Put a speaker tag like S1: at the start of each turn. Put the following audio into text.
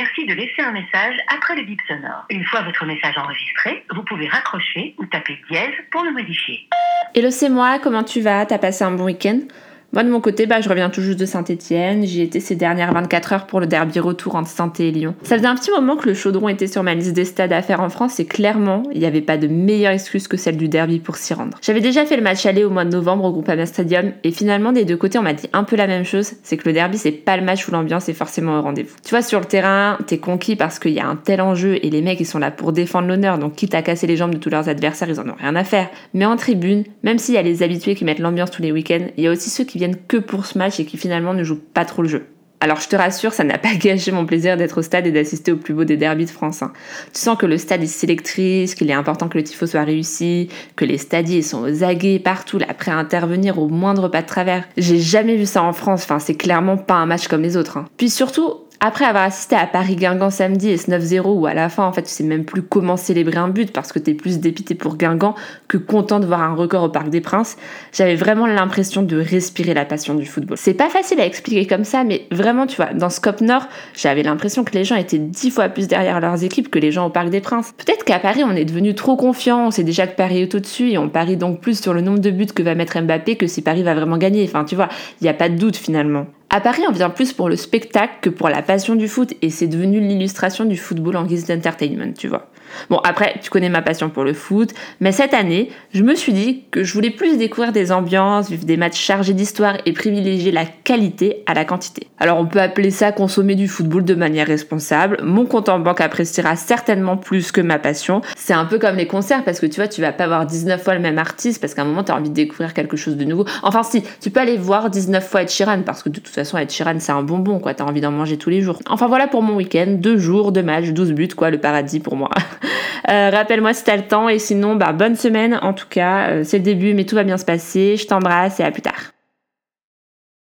S1: suffit de laisser un message après le bip sonore. Une fois votre message enregistré, vous pouvez raccrocher ou taper dièse pour le modifier.
S2: Hello, c'est moi, comment tu vas? T'as passé un bon week-end? Moi, de mon côté, bah, je reviens tout juste de Saint-Etienne. J'y étais ces dernières 24 heures pour le derby retour entre saint et Lyon. Ça faisait un petit moment que le chaudron était sur ma liste des stades à faire en France et clairement, il n'y avait pas de meilleure excuse que celle du derby pour s'y rendre. J'avais déjà fait le match aller au mois de novembre au Groupama Stadium et finalement, des deux côtés, on m'a dit un peu la même chose c'est que le derby, c'est pas le match où l'ambiance est forcément au rendez-vous. Tu vois, sur le terrain, t'es conquis parce qu'il y a un tel enjeu et les mecs, ils sont là pour défendre l'honneur, donc quitte à casser les jambes de tous leurs adversaires, ils en ont rien à faire. Mais en tribune, même s'il y a les habitués qui mettent l'ambiance tous les week-ends, il y a aussi ceux qui viennent que pour ce et qui finalement ne joue pas trop le jeu. Alors je te rassure, ça n'a pas gâché mon plaisir d'être au stade et d'assister au plus beau des derbys de France. Hein. Tu sens que le stade est sélectrice, qu'il est important que le tifo soit réussi, que les stadiers sont aux aguets partout, là, prêts à intervenir au moindre pas de travers. J'ai jamais vu ça en France, enfin c'est clairement pas un match comme les autres. Hein. Puis surtout, après avoir assisté à Paris-Guingamp samedi et ce 9-0 où à la fin en fait tu sais même plus comment célébrer un but parce que t'es plus dépité pour Guingamp que content de voir un record au Parc des Princes, j'avais vraiment l'impression de respirer la passion du football. C'est pas facile à expliquer comme ça mais vraiment tu vois, dans Scope Nord, j'avais l'impression que les gens étaient dix fois plus derrière leurs équipes que les gens au Parc des Princes. Peut-être qu'à Paris on est devenu trop confiant, on sait déjà que Paris est au-dessus et on parie donc plus sur le nombre de buts que va mettre Mbappé que si Paris va vraiment gagner. Enfin tu vois, il n'y a pas de doute finalement. À Paris, on vient plus pour le spectacle que pour la passion du foot et c'est devenu l'illustration du football en guise d'entertainment, tu vois. Bon, après, tu connais ma passion pour le foot, mais cette année, je me suis dit que je voulais plus découvrir des ambiances, vivre des matchs chargés d'histoire et privilégier la qualité à la quantité. Alors, on peut appeler ça consommer du football de manière responsable. Mon compte en banque appréciera certainement plus que ma passion. C'est un peu comme les concerts parce que tu vois, tu vas pas voir 19 fois le même artiste parce qu'à un moment, tu as envie de découvrir quelque chose de nouveau. Enfin, si, tu peux aller voir 19 fois Ed Sheeran parce que de toute façon, Ed Sheeran, c'est un bonbon, quoi. T'as envie d'en manger tous les jours. Enfin, voilà pour mon week-end. Deux jours, deux matchs, 12 buts, quoi, le paradis pour moi. Euh, rappelle-moi si t'as le temps et sinon, bah, bonne semaine en tout cas. Euh, c'est le début, mais tout va bien se passer. Je t'embrasse et à plus tard.